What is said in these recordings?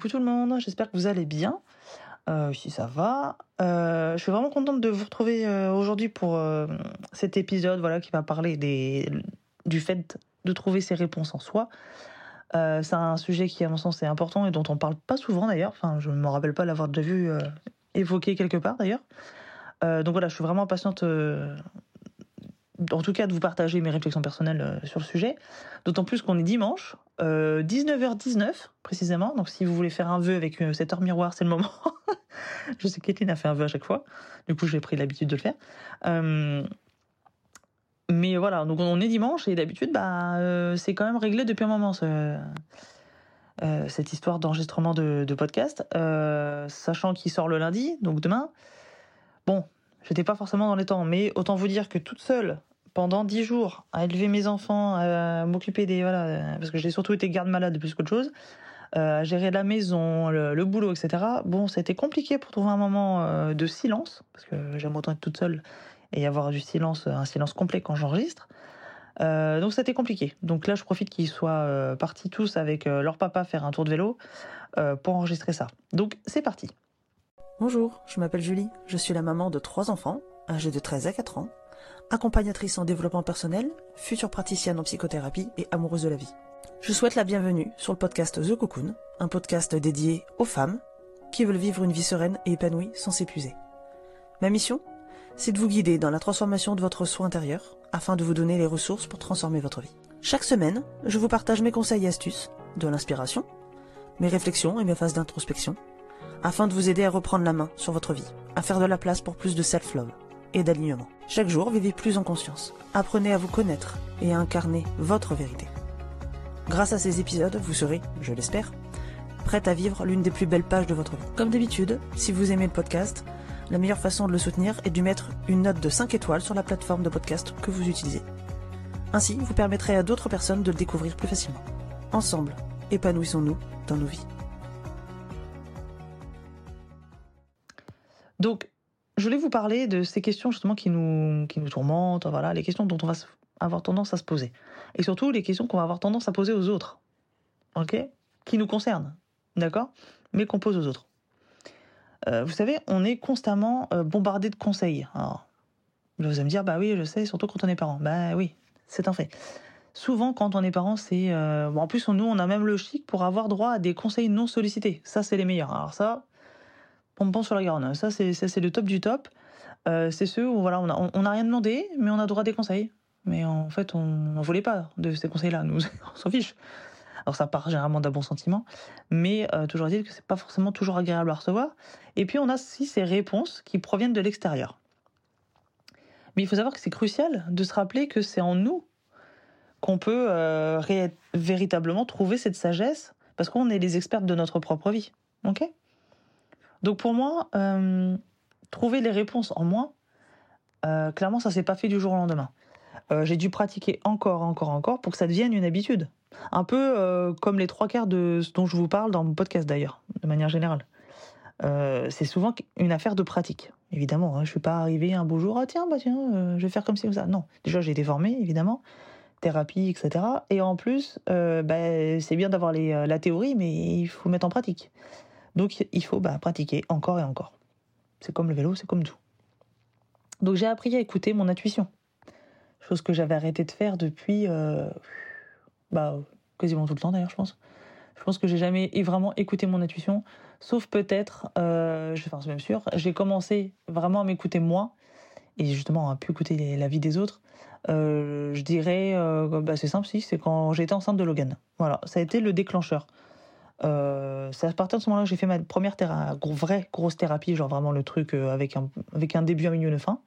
Coucou tout le monde, j'espère que vous allez bien. Euh, si ça va. Euh, je suis vraiment contente de vous retrouver euh, aujourd'hui pour cet épisode voilà, qui va parler des, du fait de trouver ses réponses en soi. C'est un sujet qui, à mon sens, est important et dont on parle pas souvent d'ailleurs. Enfin, je ne me rappelle pas l'avoir déjà vu évoqué quelque part d'ailleurs. Donc voilà, je suis vraiment impatiente, euh, en tout cas, de vous partager mes réflexions personnelles euh, sur le sujet. D'autant plus qu'on est dimanche, euh, 19h19 précisément. Donc si vous voulez faire un vœu avec euh, cette heure miroir, c'est le moment. je sais Kathleen a fait un vœu à chaque fois. Du coup, j'ai pris l'habitude de le faire. Euh, mais voilà, donc on est dimanche et d'habitude, bah, euh, c'est quand même réglé depuis un moment ce, euh, cette histoire d'enregistrement de, podcast, euh, sachant qu'il sort le lundi, donc demain. Bon, j'étais pas forcément dans les temps, mais autant vous dire que toute seule, pendant dix jours, à élever mes enfants, à m'occuper des voilà, parce que j'ai surtout été garde-malade plus qu'autre chose, euh, à gérer la maison, le, boulot, etc. Bon, c'était compliqué pour trouver un moment euh, de silence, parce que j'aime autant être toute seule et avoir du silence, un silence complet quand j'enregistre. Euh, donc c'était compliqué. Donc là, je profite qu'ils soient euh, partis tous avec leur papa faire un tour de vélo pour enregistrer ça. Donc c'est parti. Bonjour, je m'appelle Julie, je suis la maman de trois enfants, âgés de 13 à 4 ans, accompagnatrice en développement personnel, future praticienne en psychothérapie et amoureuse de la vie. Je souhaite la bienvenue sur le podcast The Cocoon, un podcast dédié aux femmes qui veulent vivre une vie sereine et épanouie sans s'épuiser. Ma mission C'est de vous guider dans la transformation de votre soi intérieur afin de vous donner les ressources pour transformer votre vie. Chaque semaine, je vous partage mes conseils et astuces, de l'inspiration, mes réflexions et mes phases d'introspection, afin de vous aider à reprendre la main sur votre vie, à faire de la place pour plus de self-love et d'alignement. Chaque jour, vivez plus en conscience. Apprenez à vous connaître et à incarner votre vérité. Grâce à ces épisodes, vous serez, je l'espère, prête à vivre l'une des plus belles pages de votre vie. Comme d'habitude, si vous aimez le podcast, la meilleure façon de le soutenir est de mettre une note de 5 étoiles sur la plateforme de podcast que vous utilisez. Ainsi, vous permettrez à d'autres personnes de le découvrir plus facilement. Ensemble, épanouissons-nous dans nos vies. Donc, je voulais vous parler de ces questions justement qui nous, qui nous tourmentent, voilà, les questions dont on va avoir tendance à se poser. Et surtout les questions qu'on va avoir tendance à poser aux autres. Ok? Qui nous concernent, d'accord? Mais qu'on pose aux autres. Euh, vous savez, on est constamment euh, bombardé de conseils. Vous allez me dire, bah oui, je sais, surtout quand on est parent. Bah oui, c'est un fait. Souvent, quand on est parent, c'est. euh, en plus, nous, on a même le chic pour avoir droit à des conseils non sollicités. Ça, c'est les meilleurs. Alors, ça, pompon sur la Garonne. Ça, c'est le top du top. Euh, c'est ceux où voilà, on n'a on, on a rien demandé, mais on a droit à des conseils. Mais en fait, on n'en voulait pas de ces conseils-là. Nous, on s'en fiche. Alors, ça part généralement d'un bon sentiment, mais euh, toujours est-il que c'est pas forcément toujours agréable à recevoir. Et puis, on a aussi ces réponses qui proviennent de l'extérieur. Mais il faut savoir que c'est crucial de se rappeler que c'est en nous qu'on peut euh, véritablement trouver cette sagesse, parce qu'on est les experts de notre propre vie. Ok? Donc pour moi, euh, trouver les réponses en moi, euh, clairement, ça s'est pas fait du jour au lendemain. Euh, J'ai dû pratiquer encore, encore, encore pour que ça devienne une habitude. Un peu comme les trois quarts de ce dont je vous parle dans mon podcast d'ailleurs, de manière générale. C'est souvent une affaire de pratique, évidemment. Hein. Je suis pas arrivé un beau jour, ah tiens, bah tiens, je vais faire comme ci comme ça. Non, déjà j'ai été formé, évidemment, thérapie, etc. Et en plus, bah, c'est bien d'avoir la théorie, mais il faut mettre en pratique. Donc il faut bah, pratiquer encore et encore. C'est comme le vélo, c'est comme tout. Donc j'ai appris à écouter mon intuition, chose que j'avais arrêté de faire depuis euh, bah, quasiment tout le temps d'ailleurs, je pense. Je pense que j'ai jamais vraiment écouté mon intuition, sauf peut-être, euh, je- enfin c'est même sûr, j'ai commencé vraiment à m'écouter moi et justement à plus écouter la vie des autres. Euh, je dirais, bah, c'est simple, si, c'est quand j'étais enceinte de Logan. Voilà, ça a été le déclencheur. Euh, c'est à partir de ce moment-là que j'ai fait ma première vraie grosse thérapie, genre vraiment le truc euh, avec, un, avec un début, un milieu, une fin.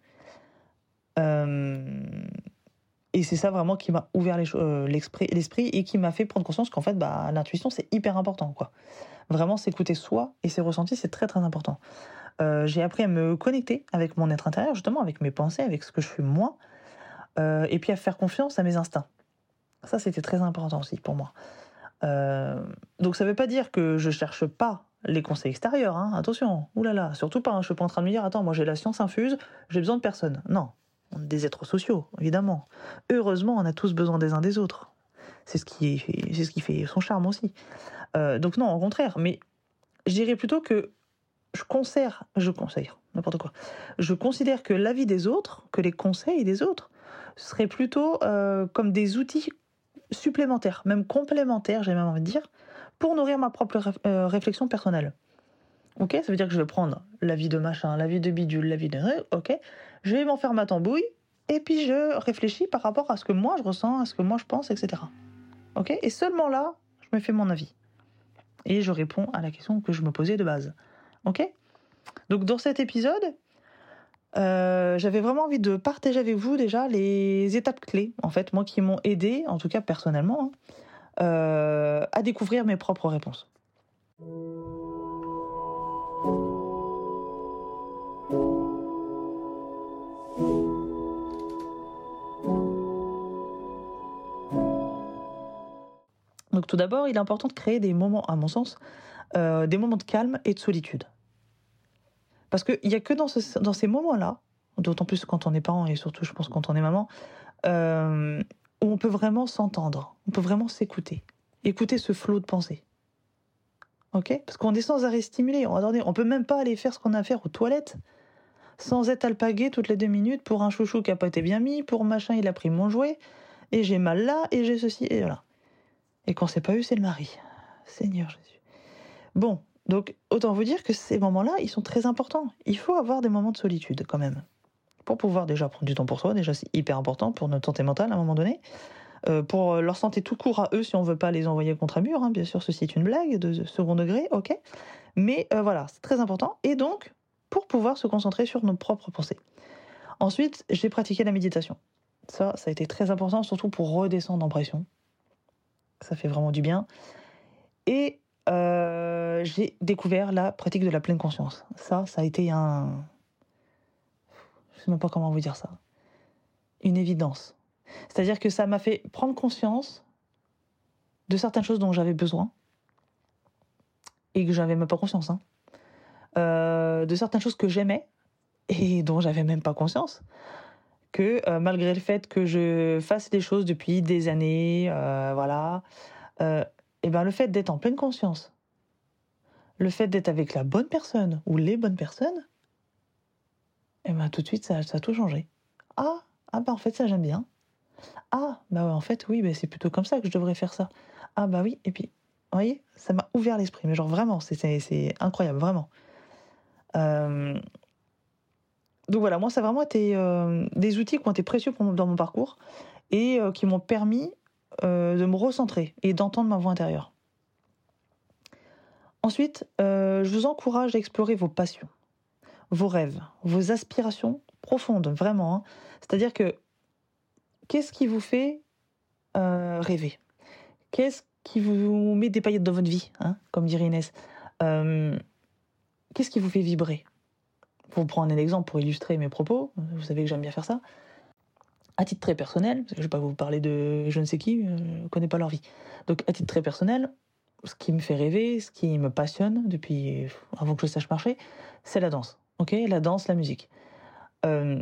Euh, et c'est ça vraiment qui m'a ouvert euh, l'esprit et qui m'a fait prendre conscience qu'en fait, bah, l'intuition, c'est hyper important. quoi. Vraiment, s'écouter soi et ses ressentis, c'est très très important. J'ai appris à me connecter avec mon être intérieur, justement, avec mes pensées, avec ce que je suis moi, et puis à faire confiance à mes instincts. Ça, c'était très important aussi pour moi. Euh, donc ça veut pas dire que je cherche pas les conseils extérieurs, hein, attention, oulala, surtout pas, hein, je suis pas en train de me dire, attends, moi j'ai la science infuse, j'ai besoin de personne. Non, des êtres sociaux, évidemment. Heureusement, on a tous besoin des uns des autres. C'est ce qui, fait son charme aussi. Euh, donc non, au contraire, mais je dirais plutôt que je conseille, je conseille, n'importe quoi. Je considère que l'avis des autres, que les conseils des autres, seraient plutôt euh, comme des outils supplémentaires, même complémentaires, j'ai même envie de dire, pour nourrir ma propre euh, réflexion personnelle. Ok, ça veut dire que je vais prendre l'avis de machin, l'avis de bidule, l'avis de. Ok, je vais m'en faire ma tambouille, et puis je réfléchis par rapport à ce que moi je ressens, à ce que moi je pense, etc. Ok, et seulement là, je me fais mon avis. Et je réponds à la question que je me posais de base. Ok? Donc dans cet épisode, euh, j'avais vraiment envie de partager avec vous déjà les étapes clés, en fait, moi qui m'ont aidé, en tout cas personnellement, hein, euh, à découvrir mes propres réponses. Donc tout d'abord, il est important de créer des moments, à mon sens, euh, des moments de calme et de solitude. Parce qu'il n'y a que dans, ces moments-là, d'autant plus quand on est parent et surtout, je pense, quand on est maman, euh, où on peut vraiment s'entendre, on peut vraiment s'écouter, écouter ce flot de pensée. Ok? Parce qu'on est sans arrêt stimulé. On ne peut même pas aller faire ce qu'on a à faire aux toilettes sans être alpagué toutes les deux minutes pour un chouchou qui n'a pas été bien mis, pour machin, il a pris mon jouet, et j'ai mal là, et j'ai ceci, et voilà. Et quand c'est pas eu, c'est le mari. Seigneur Jésus. Bon, donc, autant vous dire que ces moments-là, ils sont très importants. Il faut avoir des moments de solitude quand même. Pour pouvoir déjà prendre du temps pour soi, déjà c'est hyper important pour notre santé mentale à un moment donné. Euh, pour leur santé tout court à eux, si on veut pas les envoyer contre un mur, hein, bien sûr, ceci est une blague de second degré, ok. Mais euh, voilà, c'est très important. Et donc, pour pouvoir se concentrer sur nos propres pensées. Ensuite, j'ai pratiqué la méditation. Ça, ça a été très important, surtout pour redescendre en pression. Ça fait vraiment du bien. Et euh, j'ai découvert la pratique de la pleine conscience. Ça, ça a été un... Je ne sais même pas comment vous dire ça. Une évidence. C'est-à-dire que ça m'a fait prendre conscience de certaines choses dont j'avais besoin et que j'avais même pas conscience. Hein. Euh, de certaines choses que j'aimais et dont j'avais même pas conscience. Que euh, malgré le fait que je fasse des choses depuis des années, voilà, et ben le fait d'être en pleine conscience, le fait d'être avec la bonne personne ou les bonnes personnes, et ben tout de suite ça, a tout changé. Ah, ah bah en fait ça j'aime bien. Ah bah ouais, en fait oui, bah, c'est plutôt comme ça que je devrais faire ça. Ah bah oui, et puis vous voyez, ça m'a ouvert l'esprit, mais genre vraiment, c'est incroyable, vraiment. Euh, donc voilà, moi ça a vraiment été euh, des outils qui ont été précieux pour, dans mon parcours et euh, qui m'ont permis de me recentrer et d'entendre ma voix intérieure. Ensuite, euh, je vous encourage à explorer vos passions, vos rêves, vos aspirations profondes, vraiment. Hein. C'est-à-dire que qu'est-ce qui vous fait euh, rêver? Qu'est-ce qui vous met des paillettes dans votre vie, hein, comme dirait Inès? Qu'est-ce qui vous fait vibrer? Pour prendre un exemple pour illustrer mes propos, vous savez que j'aime bien faire ça à titre très personnel, parce que je ne vais pas vous parler de je ne sais qui, euh, je ne connais pas leur vie. Donc à titre très personnel, ce qui me fait rêver, ce qui me passionne depuis avant que je sache marcher, c'est la danse. Ok, la danse, la musique. Euh,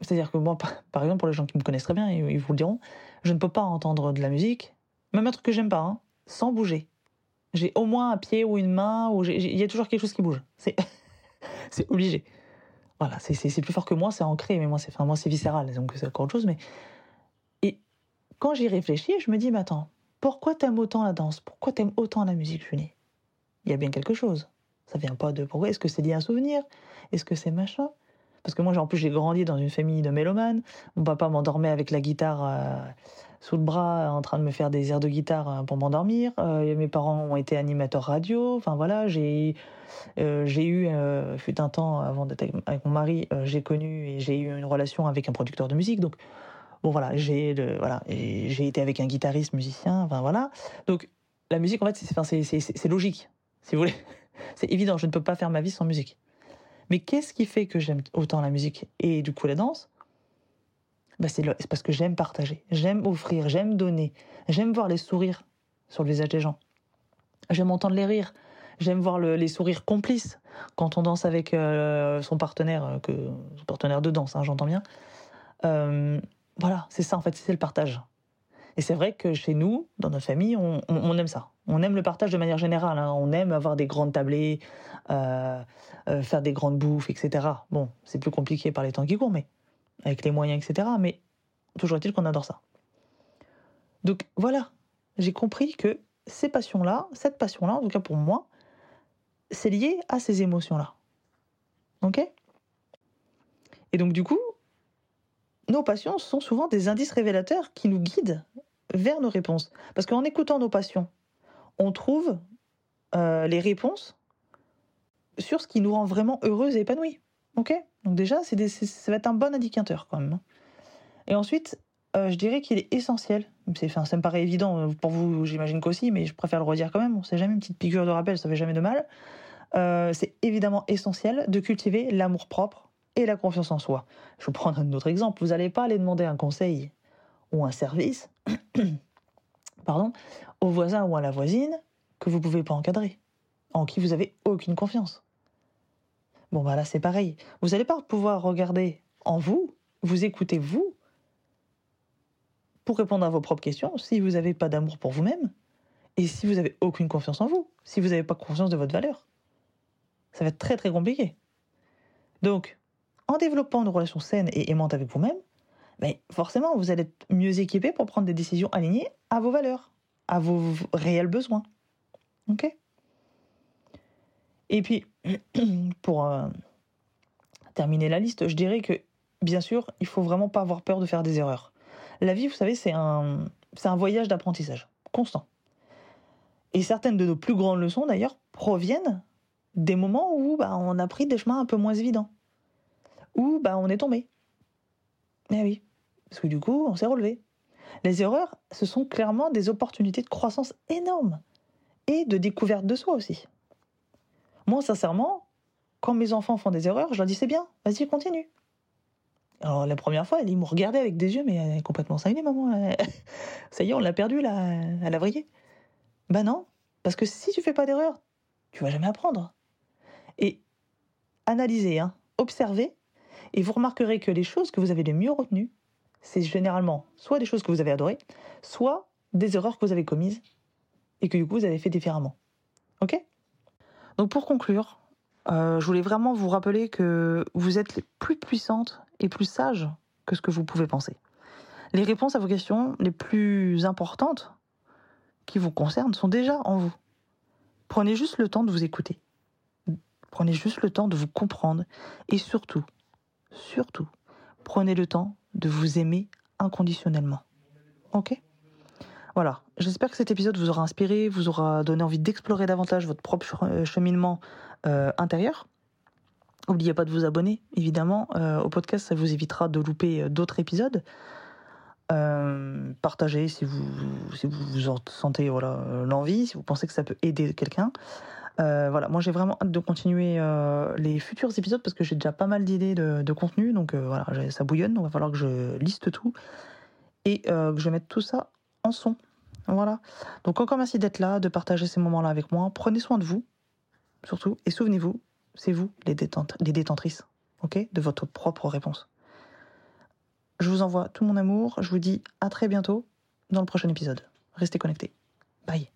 c'est-à-dire que moi, par exemple, pour les gens qui me connaissent très bien, ils vous le diront, je ne peux pas entendre de la musique, même un truc que j'aime pas, hein, sans bouger. J'ai au moins un pied ou une main, ou il y a toujours quelque chose qui bouge. C'est, obligé. Voilà, c'est plus fort que moi, c'est ancré, mais moi c'est enfin, viscéral, donc c'est encore autre chose. Mais et quand j'y réfléchis, je me dis, mais attends, pourquoi t'aimes autant la danse? Pourquoi t'aimes autant la musique, Julie? Il y a bien quelque chose. Ça vient pas de pourquoi Est-ce que c'est lié à un souvenir? Est-ce que c'est machin? Parce que moi, en plus, j'ai grandi dans une famille de mélomanes. Mon papa m'endormait avec la guitare euh, sous le bras, en train de me faire des airs de guitare euh, pour m'endormir. Euh, mes parents ont été animateurs radio. Enfin voilà, j'ai j'ai eu, fut un temps avant d'être avec mon mari, j'ai connu et j'ai eu une relation avec un producteur de musique. Donc, bon voilà, j'ai voilà, j'ai été avec un guitariste musicien. Enfin voilà. Donc, la musique, en fait, c'est logique, si vous voulez. C'est évident, je ne peux pas faire ma vie sans musique. Mais qu'est-ce qui fait que j'aime autant la musique et du coup la danse? Bah c'est parce que j'aime partager, j'aime offrir, j'aime donner, j'aime voir les sourires sur le visage des gens, j'aime entendre les rires, J'aime voir les sourires complices quand on danse avec euh, son partenaire, euh, que, son partenaire de danse, hein, j'entends bien. Euh, voilà, c'est ça en fait, c'est le partage. Et c'est vrai que chez nous, dans notre famille, on, aime ça. On aime le partage de manière générale. Hein. On aime avoir des grandes tablées, euh, euh, faire des grandes bouffes, etc. Bon, c'est plus compliqué par les temps qui courent, mais avec les moyens, etc. Mais toujours est-il qu'on adore ça. Donc voilà, j'ai compris que ces passions-là, cette passion-là, en tout cas pour moi, c'est lié à ces émotions-là. Ok? Et donc du coup, nos passions sont souvent des indices révélateurs qui nous guident vers nos réponses. Parce qu'en écoutant nos passions, on trouve euh, les réponses sur ce qui nous rend vraiment heureux et épanouis. Ok? Donc déjà, c'est ça va être un bon indicateur quand même. Hein. Et ensuite, euh, je dirais qu'il est essentiel. Enfin, ça me paraît évident euh, pour vous, j'imagine qu'aussi, mais je préfère le redire quand même. On sait jamais une petite piqûre de rappel, ça fait jamais de mal. c'est évidemment essentiel de cultiver l'amour propre et la confiance en soi. Je vous prendre un autre exemple. Vous n'allez pas aller demander un conseil ou un service pardon, au voisin ou à la voisine que vous ne pouvez pas encadrer, en qui vous avez aucune confiance. Bon, bah là, c'est pareil. Vous n'allez pas pouvoir regarder en vous, vous écouter vous, pour répondre à vos propres questions si vous n'avez pas d'amour pour vous-même et si vous n'avez aucune confiance en vous, si vous n'avez pas confiance de votre valeur. Ça va être très très compliqué. Donc, en développant une relation saine et aimante avec vous-même, mais forcément, vous allez être mieux équipé pour prendre des décisions alignées à vos valeurs, à vos réels besoins. Ok? Et puis, pour euh, terminer la liste, je dirais que, bien sûr, il faut vraiment pas avoir peur de faire des erreurs. La vie, vous savez, c'est un, c'est un voyage d'apprentissage constant. Et certaines de nos plus grandes leçons, d'ailleurs, proviennent des moments où bah, on a pris des chemins un peu moins évidents, où bah, on est tombé. Eh oui, parce que du coup, on s'est relevé. Les erreurs, ce sont clairement des opportunités de croissance énormes et de découverte de soi aussi. Moi, sincèrement, quand mes enfants font des erreurs, je leur dis c'est bien, vas-y, continue. Alors la première fois, ils m'ont regardé avec des yeux, mais elle est complètement cinglée, maman. Ça y est, on l'a perdu là, à la vriller. Ben non, parce que si tu fais pas d'erreur, tu vas jamais apprendre. Et analysez, hein, observez, et vous remarquerez que les choses que vous avez les mieux retenues, c'est généralement soit des choses que vous avez adorées, soit des erreurs que vous avez commises et que du coup vous avez fait différemment. Ok? Donc pour conclure, euh, je voulais vraiment vous rappeler que vous êtes plus puissante et plus sage que ce que vous pouvez penser. Les réponses à vos questions les plus importantes qui vous concernent sont déjà en vous. Prenez juste le temps de vous écouter. Prenez juste le temps de vous comprendre et surtout, surtout, prenez le temps de vous aimer inconditionnellement. Ok? Voilà, j'espère que cet épisode vous aura inspiré, vous aura donné envie d'explorer davantage votre propre euh, cheminement euh, intérieur. N'oubliez pas de vous abonner, évidemment, euh, au podcast, ça vous évitera de louper d'autres épisodes. partagez si vous, vous en sentez voilà, l'envie, si vous pensez que ça peut aider quelqu'un. Euh, voilà, moi j'ai vraiment hâte de continuer euh, les futurs épisodes parce que j'ai déjà pas mal d'idées de, contenu, donc euh, voilà, ça bouillonne, donc il va falloir que je liste tout et que je mette tout ça en son. Voilà. Donc encore merci d'être là, de partager ces moments-là avec moi. Prenez soin de vous, surtout, et souvenez-vous, c'est vous les, les détentrices, ok, de votre propre réponse. Je vous envoie tout mon amour, je vous dis à très bientôt dans le prochain épisode. Restez connectés. Bye.